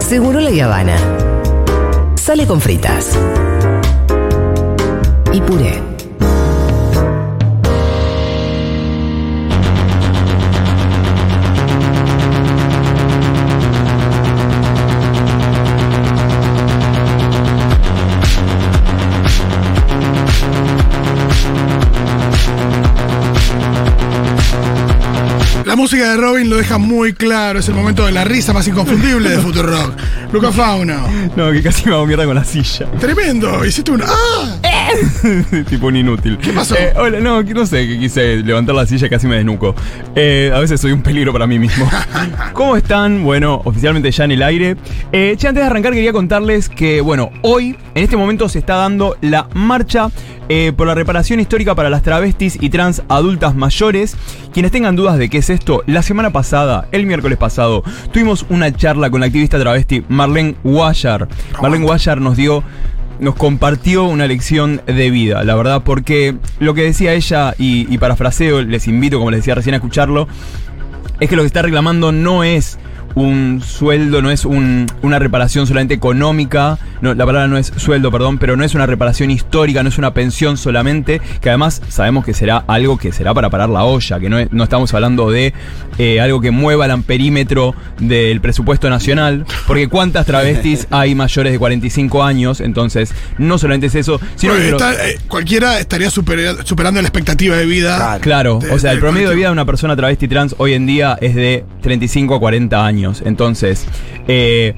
Seguro la Habana. Sale con fritas. Y puré. La música de Robin lo deja muy claro, es el momento de la risa más inconfundible de Futurock. Luca Fauno. No, que casi me hago mierda con la silla. Tremendo, hiciste un ¡Ah! tipo un inútil. ¿Qué pasó? Eh, hola, no, no sé, que quise levantar la silla y casi me desnuco. Eh, a veces soy un peligro para mí mismo. ¿Cómo están? Bueno, oficialmente ya en el aire. Eh, che, antes de arrancar quería contarles que, bueno, hoy, en este momento se está dando la marcha eh, por la reparación histórica para las travestis y trans adultas mayores. Quienes tengan dudas de qué es esto, la semana pasada, el miércoles pasado, tuvimos una charla con la activista travesti Marlene Guayar. Marlene Guayar nos dio nos compartió una lección de vida, la verdad, porque lo que decía ella, y, y parafraseo, les invito, como les decía recién, a escucharlo, es que lo que está reclamando no es un sueldo, no es un- una reparación solamente económica, no, la palabra no es sueldo, perdón, pero no es una reparación histórica, no es una pensión solamente, que además sabemos que será algo que será para parar la olla, que no, es- no estamos hablando de eh, algo que mueva el amperímetro del presupuesto nacional, porque cuántas travestis hay mayores de 45 años, entonces no solamente es eso, sino Bueno, que... está- eh, cualquiera estaría supera- superando la expectativa de vida. Claro, de- o sea, el promedio de vida de una persona travesti trans hoy en día es de 35 a 40 años. Entonces, eh,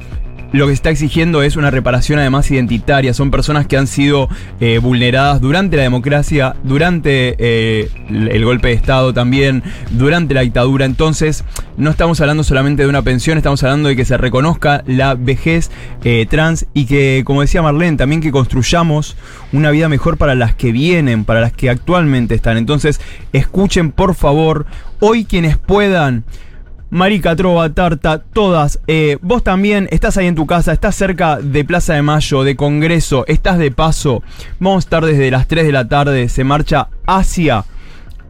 lo que se está exigiendo es una reparación además identitaria. Son personas que han sido eh, vulneradas durante la democracia, durante eh, el golpe de Estado también, durante la dictadura. Entonces, no estamos hablando solamente de una pensión, estamos hablando de que se reconozca la vejez trans y que, como decía Marlene, también que construyamos una vida mejor para las que vienen, para las que actualmente están. Entonces, escuchen por favor, hoy quienes puedan. Marica, Trova, Tarta, todas. Eh, vos también estás ahí en tu casa, estás cerca de Plaza de Mayo, de Congreso, estás de paso. Vamos a estar desde las 3 de la tarde, se marcha hacia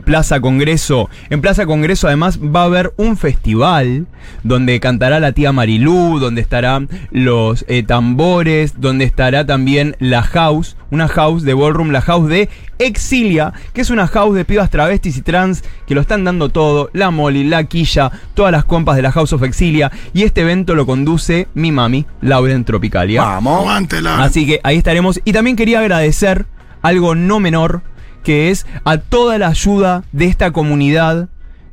Plaza Congreso. En Plaza Congreso además va a haber un festival donde cantará la tía Marilú, donde estarán los eh, tambores, donde estará también la house, una house de ballroom, la house de Exilia, que es una house de pibas travestis y trans que lo están dando todo, la Molly, la Quilla, todas las compas de la House of Exilia y este evento lo conduce mi mami, Lauren Tropicalia. Vamos. Así que ahí estaremos. Y también quería agradecer algo no menor, que es a toda la ayuda de esta comunidad,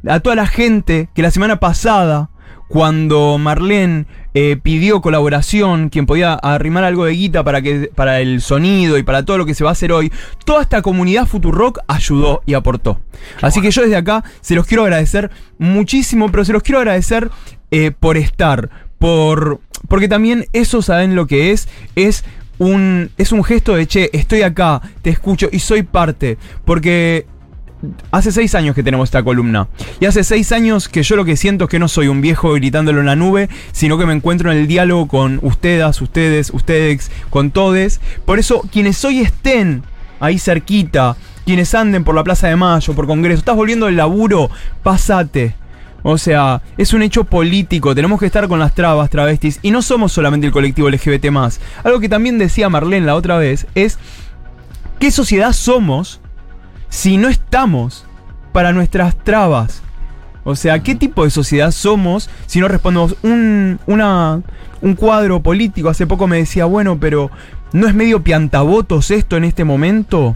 a toda la gente que la semana pasada, cuando Marlene eh, pidió colaboración, quien podía arrimar algo de guita para, que, para el sonido y para todo lo que se va a hacer hoy, toda esta comunidad Futurock ayudó y aportó. Así que yo desde acá se los quiero agradecer muchísimo, pero se los quiero agradecer eh, por estar, por porque también eso saben lo que es, es un es un gesto de che, estoy acá, te escucho y soy parte, porque Hace seis años que tenemos esta columna. Y hace seis años que yo lo que siento es que no soy un viejo gritándolo en la nube, sino que me encuentro en el diálogo con ustedes, ustedes, ustedes, con todes. Por eso, quienes hoy estén ahí cerquita, quienes anden por la Plaza de Mayo, por Congreso, estás volviendo del laburo, pasate. O sea, es un hecho político, tenemos que estar con las trabas, travestis, y no somos solamente el colectivo LGBT. Algo que también decía Marlene la otra vez es: ¿qué sociedad somos si no estamos para nuestras trabas? O sea, ¿qué tipo de sociedad somos si no respondemos? Un, una, un cuadro político hace poco me decía, bueno, pero ¿no es medio piantavotos esto en este momento?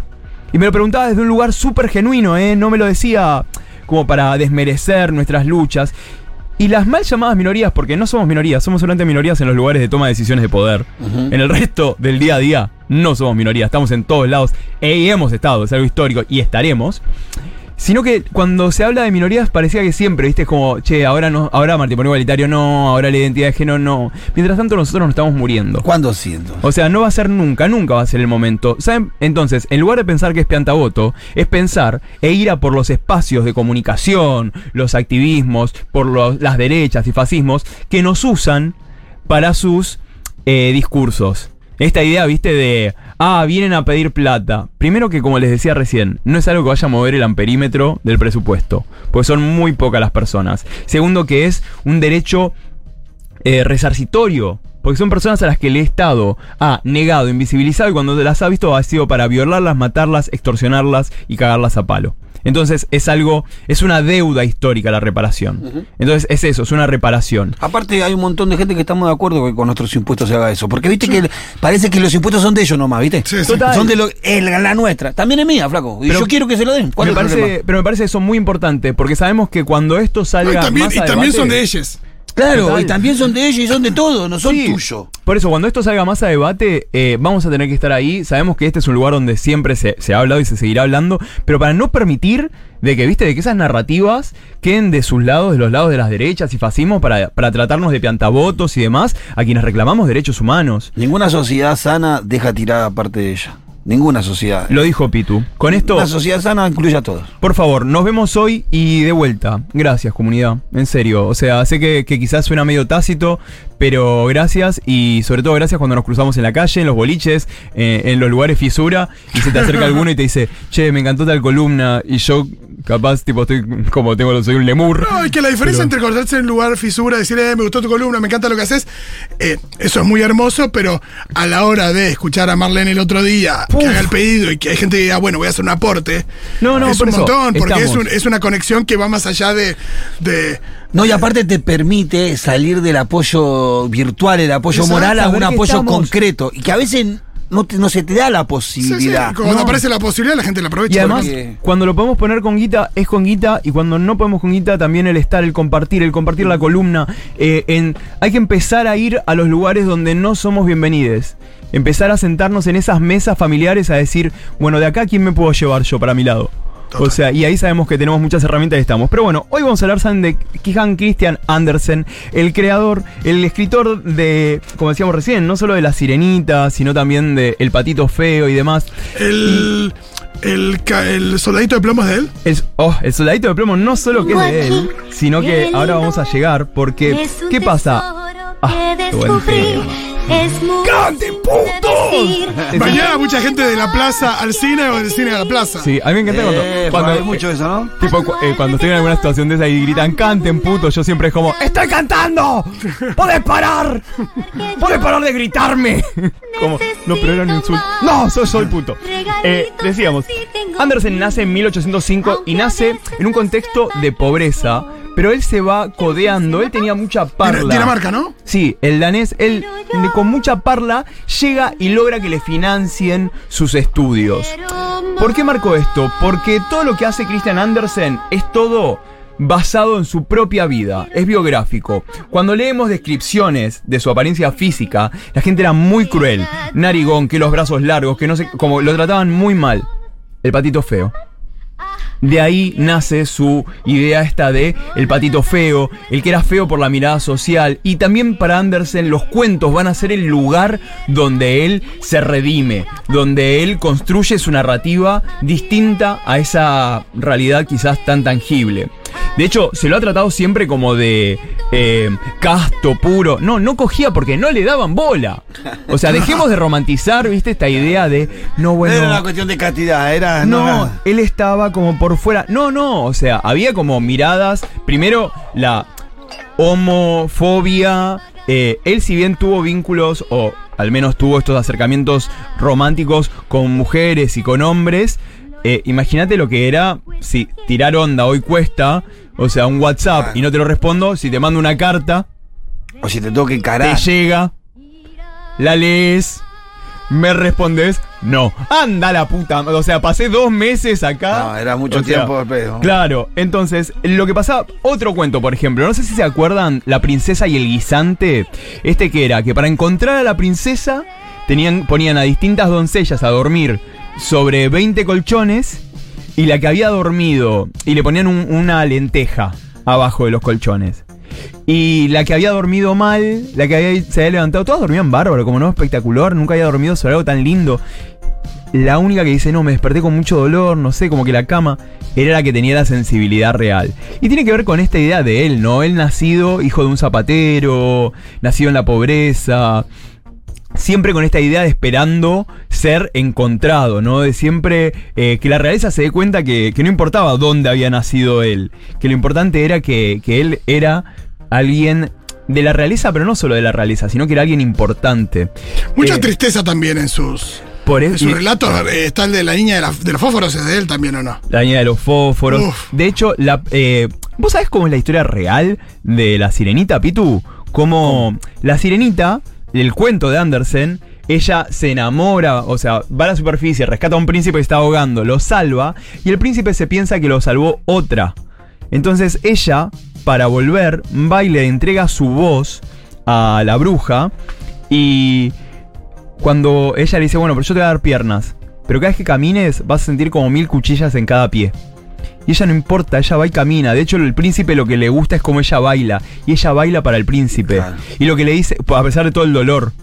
Y me lo preguntaba desde un lugar súper genuino, ¿eh? No me lo decía como para desmerecer nuestras luchas. Y las mal llamadas minorías, porque no somos minorías, somos solamente minorías en los lugares de toma de decisiones de poder. En el resto del día a día no somos minorías, estamos en todos lados e- y hemos estado, es algo histórico y estaremos. Sino que cuando se habla de minorías parecía que siempre, viste, es como, che, ahora no, ahora matrimonio igualitario no, ahora la identidad de género no. Mientras tanto nosotros nos estamos muriendo. ¿Cuándo siento? O sea, no va a ser nunca, nunca va a ser el momento. ¿Saben? Entonces, en lugar de pensar que es piantavoto, es pensar e ir a por los espacios de comunicación, los activismos, por los- las derechas y fascismos que nos usan para sus eh, discursos. Esta idea, viste, de, ah, vienen a pedir plata. Primero que, como les decía recién, no es algo que vaya a mover el amperímetro del presupuesto, porque son muy pocas las personas. Segundo que es un derecho eh, resarcitorio. Porque son personas a las que el Estado ha negado, invisibilizado y cuando las ha visto ha sido para violarlas, matarlas, extorsionarlas y cagarlas a palo. Entonces es algo, es una deuda histórica la reparación. Entonces es eso, es una reparación. Aparte hay un montón de gente que estamos de acuerdo que con nuestros impuestos se haga eso. Porque viste que parece que los impuestos son de ellos nomás, ¿viste? Sí, sí. Total. Son de lo, es la, la nuestra. También es mía, flaco. Y Pero- yo quiero que se lo den. ¿Cuál Me es el parece, pero me parece eso muy importante, porque sabemos que cuando esto No, salga y también, más y también debate- son de ellos. Claro, Total. y también son de ellos y son de todo, no son Sí. tuyos. Por eso, cuando esto salga más a debate, eh, vamos a tener que estar ahí. Sabemos que este es un lugar donde siempre se, se ha hablado y se seguirá hablando, pero para no permitir de que, viste, de que esas narrativas queden de sus lados, de los lados de las derechas y fascismo, para, para tratarnos de piantavotos y demás, a quienes reclamamos derechos humanos. Ninguna sociedad sana deja tirada parte de ella. Ninguna sociedad. Lo dijo Pitu. Con esto, Una sociedad sana incluye a todos. por favor, nos vemos hoy y de vuelta. Gracias, comunidad. En serio. O sea, sé que, que quizás suena medio tácito, pero gracias y sobre todo gracias cuando nos cruzamos en la calle, en los boliches, eh, en los lugares fisura y se te acerca alguno y te dice, che, me encantó tal columna y yo capaz tipo estoy como tengo soy un lemur. No, y que la diferencia Pero- entre cortarse en un lugar fisura, decir, eh, me gustó tu columna, me encanta lo que haces, eh, eso es muy hermoso, pero a la hora de escuchar a Marlene el otro día, que Uf. haga el pedido y que hay gente que diga, bueno, voy a hacer un aporte, No, no, es por un eso, montón, porque es, estamos. un- es una conexión que va más allá de... de No, y aparte te permite salir del apoyo virtual, el apoyo Exacto, moral, a un que apoyo estamos- concreto. Y que a veces no, te- no se te da la sí, sí, posibilidad. cuando No. aparece la posibilidad, la gente la aprovecha. Y además, porque- cuando lo podemos poner con guita, es con guita. Y cuando no podemos con guita, también el estar, el compartir, el compartir la columna. eh, en, hay que empezar a ir a los lugares donde no somos bienvenidos. Empezar a sentarnos en esas mesas familiares a decir, bueno, de acá, ¿quién me puedo llevar yo para mi lado? O sea, y ahí sabemos que tenemos muchas herramientas y estamos. Pero bueno, hoy vamos a hablar ¿saben? de Kihan Christian Andersen, el creador, el escritor de, como decíamos recién, no solo de La Sirenita, sino también de El Patito Feo y demás. el, el, el soldadito de plomo es de él. El, oh, el soldadito de plomo no solo que es de él, sino que ahora vamos a llegar porque ¿qué pasa? Ah, qué buen tema. ¡Cante, puto! Mañana mucha gente de la plaza al cine o del cine a la plaza. Sí, a mí me encanta cuando, Eh, cuando- hay mucho eso, ¿no? tipo, cu- eh, cuando estoy en alguna situación de esa y gritan canten puto, yo siempre es como ¡Estoy cantando! ¡Podés parar! ¡Podés parar de gritarme! como, no, pero era un insulto. ¡No! Soy, soy puto. Eh, decíamos, Andersen nace en 1805 y nace en un contexto de pobreza, pero él se va codeando, él tenía mucha parla. Dinamarca, ¿no? Sí, el danés, él con mucha parla llega y logra que le financien sus estudios. ¿Por qué marco esto? Porque todo lo que hace Christian Andersen es todo basado en su propia vida, es biográfico. Cuando leemos descripciones de su apariencia física, la gente era muy cruel, narigón, que los brazos largos, que no sé, como lo trataban muy mal. El patito feo. De ahí nace su idea esta de el patito feo, el que era feo por la mirada social. Y también para Andersen los cuentos van a ser el lugar donde él se redime, donde él construye su narrativa distinta a esa realidad quizás tan tangible. De hecho, se lo ha tratado siempre como de eh, casto, puro. No, no cogía porque no le daban bola. O sea, dejemos de romantizar, viste, esta idea de, no, bueno... era una cuestión de castidad, era. No, era- él estaba como por fuera. No, no, o sea, había como miradas. Primero, la homofobia. eh, él, si bien tuvo vínculos, o al menos tuvo estos acercamientos románticos con mujeres y con hombres, eh, imagínate lo que era si tirar onda hoy cuesta. O sea, un WhatsApp y no te lo respondo. Si te mando una carta, O si te tengo que te encarar. llega, la lees, me respondes, no. Anda la puta. O sea, pasé dos meses acá. No, era mucho O sea, tiempo de pedo. Claro, entonces, lo que pasaba, otro cuento, por ejemplo, no sé si se acuerdan, La princesa y el guisante, este que era, que para encontrar a la princesa, tenían, ponían a distintas doncellas a dormir sobre 20 colchones, y la que había dormido, y le ponían un- una lenteja abajo de los colchones. Y la que había dormido mal, la que había, se había levantado, todas dormían bárbaro, como no espectacular, nunca había dormido sobre algo tan lindo. La única que dice, no, me desperté con mucho dolor, no sé, como que la cama era la que tenía la sensibilidad real. Y tiene que ver con esta idea de él, ¿no? Él nacido hijo de un zapatero, nacido en la pobreza, siempre con esta idea de esperando ser encontrado, ¿no? De siempre eh, que la realeza se dé cuenta que, que no importaba dónde había nacido él, que lo importante era que, que él era alguien de la realeza, pero no solo de la realeza, sino que era alguien importante. Mucha Eh, tristeza también en sus. Por En eso, su relato eh, está el de la niña de, la- de los fósforos, ¿es de él también o no? La niña de los fósforos. Uf. De hecho, la, eh, ¿vos sabés cómo es la historia real de la sirenita, Pitu? Como la sirenita, el cuento de Andersen, ella se enamora, o sea, va a la superficie, rescata a un príncipe que está ahogando, lo salva, y el príncipe se piensa que lo salvó otra. Entonces ella, para volver, va y le entrega su voz a la bruja, y cuando ella le dice, bueno, pero yo te voy a dar piernas, pero cada vez que camines vas a sentir como mil cuchillas en cada pie. Y ella no importa, ella va y camina. De hecho, el príncipe lo que le gusta es cómo ella baila. Y ella baila para el príncipe. Claro. Y lo que le dice, a pesar de todo el dolor.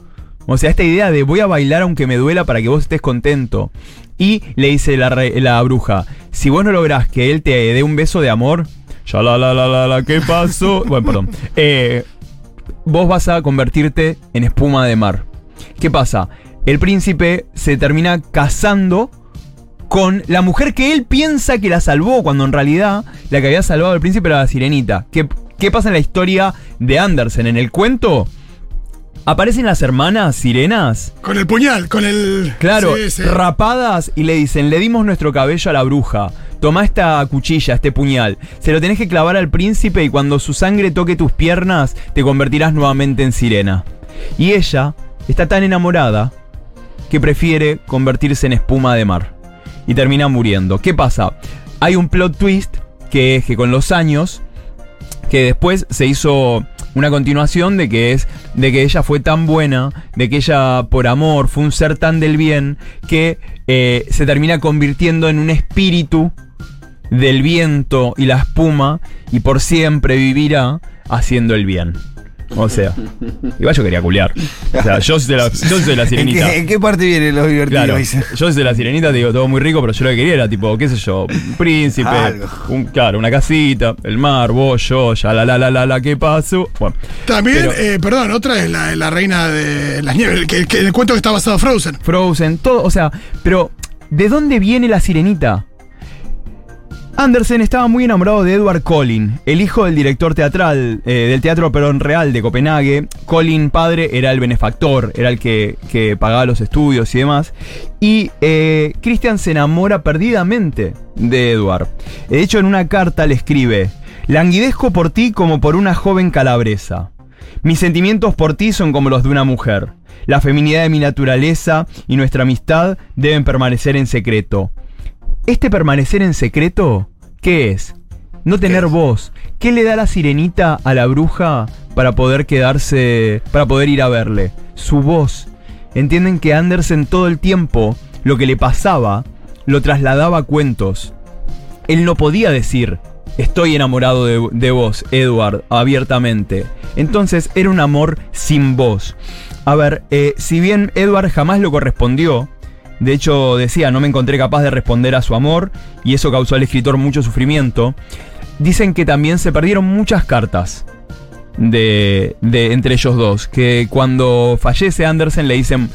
O sea, esta idea de voy a bailar aunque me duela para que vos estés contento. Y le dice la, re- la bruja, si vos no lográs que él te dé un beso de amor, ya la la la la la, ¿qué pasó? bueno, perdón. Eh, vos vas a convertirte en espuma de mar. ¿Qué pasa? El príncipe se termina casando con la mujer que él piensa que la salvó, cuando en realidad la que había salvado al príncipe era la sirenita. ¿Qué, qué pasa en la historia de Andersen? En el cuento aparecen las hermanas sirenas. Con el puñal, con el. Claro, Sí, sí. rapadas y le dicen, le dimos nuestro cabello a la bruja. Toma esta cuchilla, este puñal. Se lo tenés que clavar al príncipe y cuando su sangre toque tus piernas, te convertirás nuevamente en sirena. Y ella está tan enamorada que prefiere convertirse en espuma de mar. Y termina muriendo. ¿Qué pasa? Hay un plot twist que es que con los años que después se hizo una continuación de que es de que ella fue tan buena, de que ella por amor fue un ser tan del bien que eh, se termina convirtiendo en un espíritu del viento y la espuma y por siempre vivirá haciendo el bien. O sea, igual yo quería culiar. O sea, yo soy la, yo soy la ¿En sirenita. qué, en qué parte viene lo divertido? Claro, yo soy la sirenita, te digo, todo muy rico, pero yo lo que quería era tipo, qué sé yo, un príncipe, Algo. un, claro, una casita, el mar, vos, yo, ya la la la la la, ¿qué pasó? Bueno, También, Pero- eh, perdón, otra es la, la reina de las nieves, que, que el cuento que está basado en Frozen. Frozen, todo, o sea, pero ¿de dónde viene la sirenita? Andersen estaba muy enamorado de Edward Collin, el hijo del director teatral eh, del Teatro Perón Real de Copenhague. Collin, padre, era el benefactor, era el que, que pagaba los estudios y demás. Y eh, Christian se enamora perdidamente de Edward. De hecho, en una carta le escribe: Languidezco por ti como por una joven calabresa. Mis sentimientos por ti son como los de una mujer. La feminidad de mi naturaleza y nuestra amistad deben permanecer en secreto. Este permanecer en secreto, ¿qué es? No tener voz. ¿Qué le da la sirenita a la bruja para poder quedarse, para poder ir a verle? Su voz. Entienden que Andersen todo el tiempo lo que le pasaba lo trasladaba a cuentos. Él no podía decir, estoy enamorado de, de vos, Edward, abiertamente. Entonces era un amor sin voz. A ver, eh, si bien Edward jamás lo correspondió, de hecho decía, no me encontré capaz de responder a su amor, y eso causó al escritor mucho sufrimiento, dicen que también se perdieron muchas cartas. De, de entre ellos dos. Que cuando fallece Andersen le dicen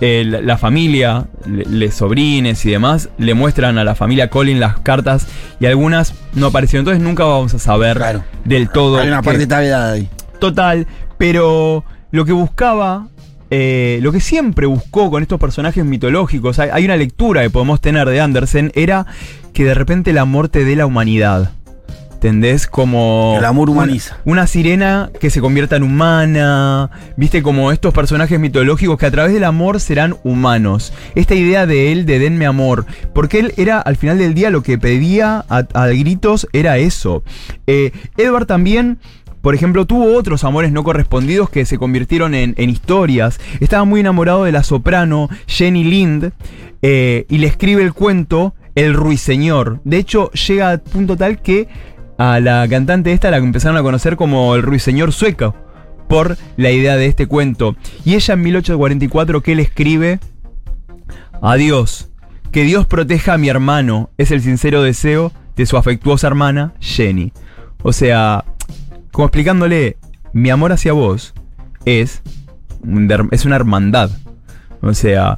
eh, la, la familia, le, sobrines y demás, le muestran a la familia Colin las cartas y algunas no aparecieron. Entonces nunca vamos a saber Claro. del todo. Hay una parte tablada ahí. total, pero lo que buscaba, eh, lo que siempre buscó con estos personajes mitológicos, hay, hay una lectura que podemos tener de Andersen, era que de repente el amor te dé la humanidad. ¿Entendés? Como. El amor una- humaniza. Una, sirena que se convierta en humana. Viste, como estos personajes mitológicos que a través del amor serán humanos. Esta idea de él de denme amor. Porque él era, al final del día, lo que pedía a, a gritos era eso. Eh, Edward también por ejemplo, tuvo otros amores no correspondidos que se convirtieron en, historias. Estaba muy enamorado de la soprano Jenny Lind eh, y le escribe el cuento El Ruiseñor. De hecho, llega a punto tal que a la cantante esta la empezaron a conocer como el Ruiseñor sueco por la idea de este cuento. Y ella en 1844 que le escribe Adiós. Que Dios proteja a mi hermano. Es el sincero deseo de su afectuosa hermana, Jenny. O sea, como explicándole, mi amor hacia vos es es una hermandad. O sea,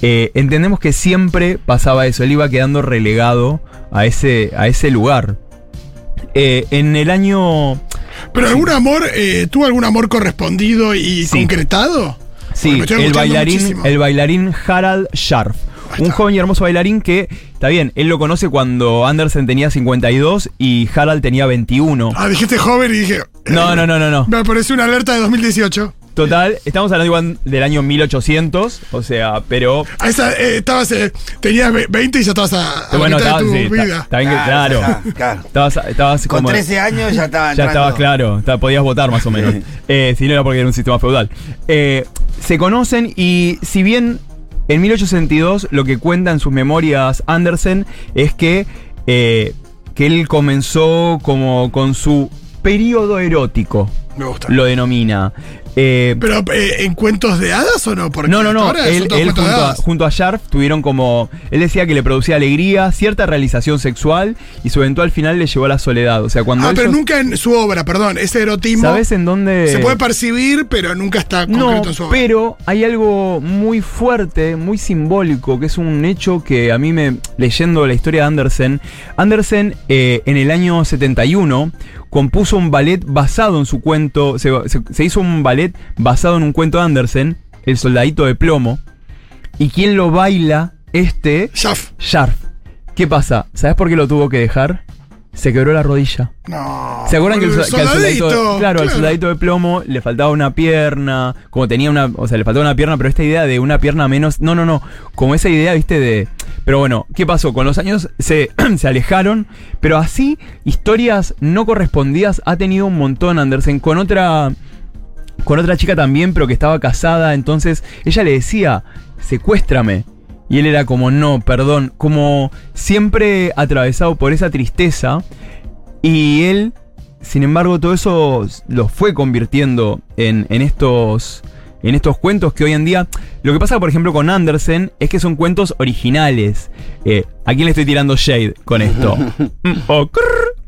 eh, entendemos que siempre pasaba eso, él iba quedando relegado a ese, a ese lugar. Eh, en el año... ¿Pero algún amor, eh, tuvo algún amor correspondido y Sí. concretado? Sí, el bailarín, muchísimo. el bailarín Harald Scharf. Un joven y hermoso bailarín que, está bien, él lo conoce cuando Andersen tenía 52 y Harald tenía 21. Ah, dijiste joven y dije. No, no, no, no, no. Me apareció una alerta de 2018. Total, estamos hablando igual del año 1800, o sea, pero... A esa, eh, estabas, eh, tenías ve- 20 y ya estabas a, a bueno, mitad estaba, de tu sí, vida. está bien que- Claro, claro. Estabas, estabas Con como... 13 años ya estaba Ya estabas claro, podías votar más o menos. Eh, si no era porque era un sistema feudal. Eh, se conocen y si bien en 1862 lo que cuenta en sus memorias Andersen es que, eh, que él comenzó como con su periodo erótico, Me gusta. lo denomina. Eh, Pero, eh, ¿en cuentos de hadas o no? Porque no, no, no. Él, junto, a, junto a Sharp tuvieron como. Él decía que le producía alegría, cierta realización sexual y su eventual final le llevó a la soledad. O sea, cuando Ah, pero nunca en su obra, perdón. Ese erotismo ¿Sabes en dónde.? se puede percibir, pero nunca está concreto No, en su obra. pero hay algo muy fuerte, muy simbólico, que es un hecho que a mí me. leyendo la historia de Andersen. Andersen, eh, en el año 71, compuso un ballet basado en su cuento. Se, se- se hizo un ballet basado en un cuento de Andersen, El Soldadito de Plomo. ¿Y quién lo baila? Este. Sharp. ¿Qué pasa? ¿Sabes por qué lo tuvo que dejar? Se quebró la rodilla. No. ¿Se acuerdan que, el, el so- que al soldadito, soldadito, claro, al soldadito de plomo le faltaba una pierna, como tenía una, o sea, le faltaba una pierna, pero esta idea de una pierna menos, no, no, no, como esa idea, viste, de, pero bueno, ¿qué pasó? Con los años se, se alejaron, pero así, historias no correspondidas ha tenido un montón Andersen, con otra, con otra chica también, pero que estaba casada, entonces ella le decía, secuéstrame. Y él era como, no, perdón, como siempre atravesado por esa tristeza. Y él, sin embargo, todo eso lo fue convirtiendo en, en estos. En estos cuentos que hoy en día. Lo que pasa, por ejemplo, con Andersen es que son cuentos originales. Eh, ¿A quién le estoy tirando shade con esto? Mm, o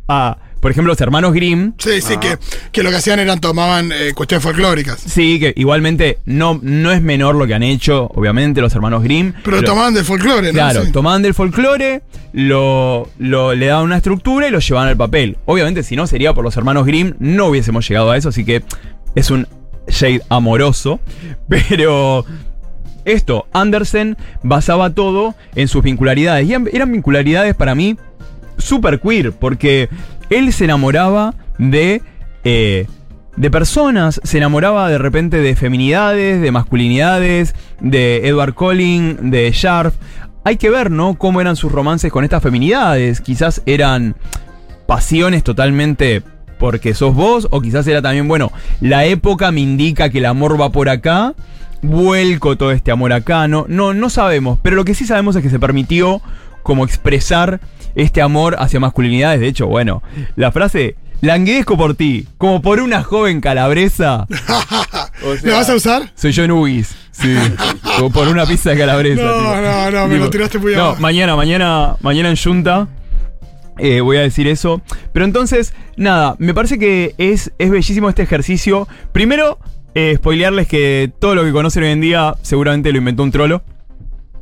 a, por ejemplo, los hermanos Grimm. Sí, sí, que, que lo que hacían eran tomaban eh, cuestiones folclóricas. Sí, que igualmente no, no es menor lo que han hecho, obviamente, los hermanos Grimm. Pero tomaban del folclore, ¿no? Claro, Sí. tomaban del folclore, lo, lo- le daban una estructura y lo llevaban al papel. Obviamente, si no sería por los hermanos Grimm, no hubiésemos llegado a eso, así que es un shade amoroso. Pero esto, Andersen basaba todo en sus vincularidades. Y eran- vincularidades para mí super queer, porque él se enamoraba de. eh, de personas, se enamoraba de repente de feminidades, de masculinidades, de Edward Collin, de Sharp. Hay que ver, ¿no? Cómo eran sus romances con estas feminidades. Quizás eran pasiones totalmente porque sos vos, o quizás era también, bueno, la época me indica que el amor va por acá, vuelco todo este amor acá, no, no, no sabemos, pero lo que sí sabemos es que se permitió como expresar este amor hacia masculinidades, de hecho, bueno, la frase, languidezco por ti, como por una joven calabresa. O ¿Le vas a usar? Soy yo en Ugis. Sí. Como por una pizza de calabresa. No, tipo. no, no, me Tipo, lo tiraste muy No, abajo. mañana, mañana, mañana en Junta. eh, voy a decir eso. Pero entonces, nada, me parece que es, es bellísimo este ejercicio. Primero, eh, spoilearles que todo lo que conocen hoy en día seguramente lo inventó un trolo.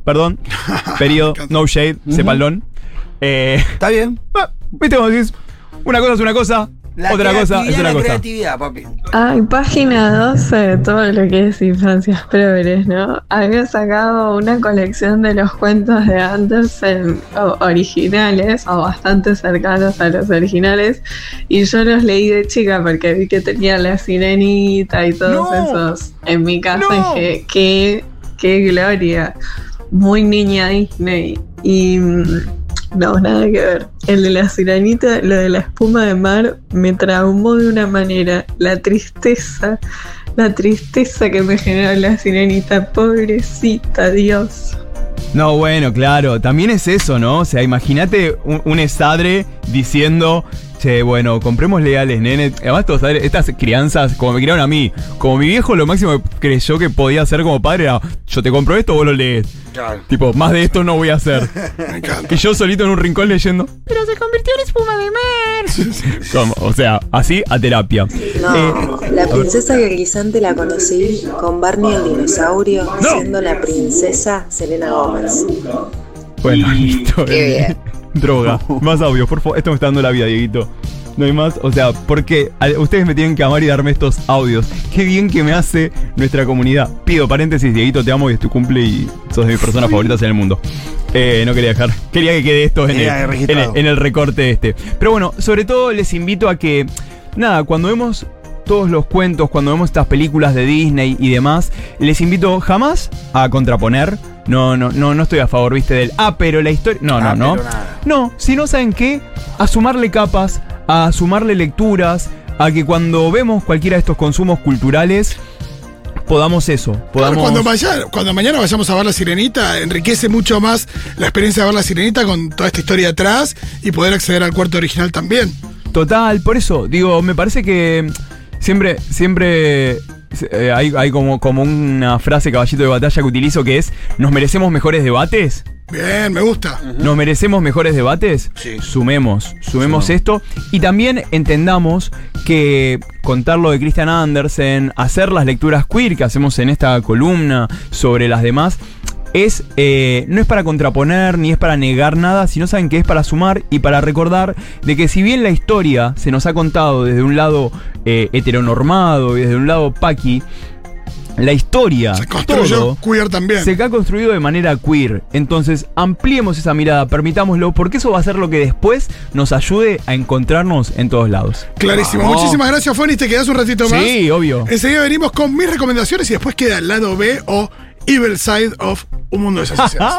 Perdón. Periodo, no shade, sepalón. Eh, ¿Está bien? ah, ¿Viste cómo decís? Una cosa es una cosa, La otra cosa es creatividad, una la cosa. creatividad, papi. Ay, página 12 de todo lo que es infancias progres, ¿no? Había sacado una colección de los cuentos de Andersen o- originales o bastante cercanos a los originales y yo los leí de chica porque vi que tenía la sirenita y todos No. esos en mi casa No. y dije, qué, qué gloria, muy niña Disney y... mm, no, nada que ver. El de la sirenita, lo de la espuma de mar, me traumó de una manera. La tristeza, la tristeza que me generó la sirenita. Pobrecita, Dios. No, bueno, claro, también es eso, ¿no? O sea, imagínate un, un esadre diciendo Che, bueno, compremos leales, nene. Además, todos, ¿sabes? estas crianzas, como me criaron a mí, como mi viejo, lo máximo que creyó que podía hacer como padre era: yo te compro esto, vos lo lees. Claro. Tipo, más de esto no voy a hacer. Me encanta. y yo solito en un rincón leyendo. Pero se convirtió en espuma de mar. Como, o sea, así a terapia. No, Eh, la princesa Grisante la conocí con Barney el dinosaurio, No. siendo la princesa Selena Gómez. bueno, listo. Qué eh. bien. Droga. Más audio, por favor. Esto me está dando la vida, Dieguito. No hay más. O sea, porque ustedes me tienen que amar y darme estos audios. Qué bien que me hace nuestra comunidad. Pido paréntesis, Dieguito, te amo y es tu cumple y sos de mis personas favoritas en el mundo. Eh, no quería dejar. Quería que quede esto el, en el- en el recorte este. Pero bueno, sobre todo les invito a que. Nada, cuando vemos todos los cuentos, cuando vemos estas películas de Disney y demás, les invito jamás a contraponer. No, no, no, no estoy a favor, viste, del. Ah, pero la historia. No, Ah, no, no. No, si no saben qué, a sumarle capas, a sumarle lecturas, a que cuando vemos cualquiera de estos consumos culturales, podamos eso, Claro, podamos... cuando, vaya- cuando mañana vayamos a ver la sirenita, enriquece mucho más la experiencia de ver la sirenita con toda esta historia atrás y poder acceder al cuarto original también. Total, por eso, digo, me parece que siempre, siempre eh, hay, hay como, como una frase caballito de batalla que utilizo que es, ¿nos merecemos mejores debates? Bien, me gusta. ¿Nos merecemos mejores debates? Sí. Sumemos, sumemos esto. Y también entendamos que contar lo de Christian Andersen, hacer las lecturas queer que hacemos en esta columna sobre las demás, es eh, no es para contraponer ni es para negar nada, sino saben que es para sumar y para recordar de que si bien la historia se nos ha contado desde un lado eh, heteronormado y desde un lado paqui, la historia, Se construyó todo, queer también. se ha construido de manera queer. Entonces, ampliemos esa mirada, permitámoslo, porque eso va a ser lo que después nos ayude a encontrarnos en todos lados. Clarísimo. Vamos. Muchísimas gracias, Fonny. Te quedas un ratito más. Sí, obvio. Enseguida venimos con mis recomendaciones y después queda el lado B o Evil Side of Un Mundo de Sensaciones.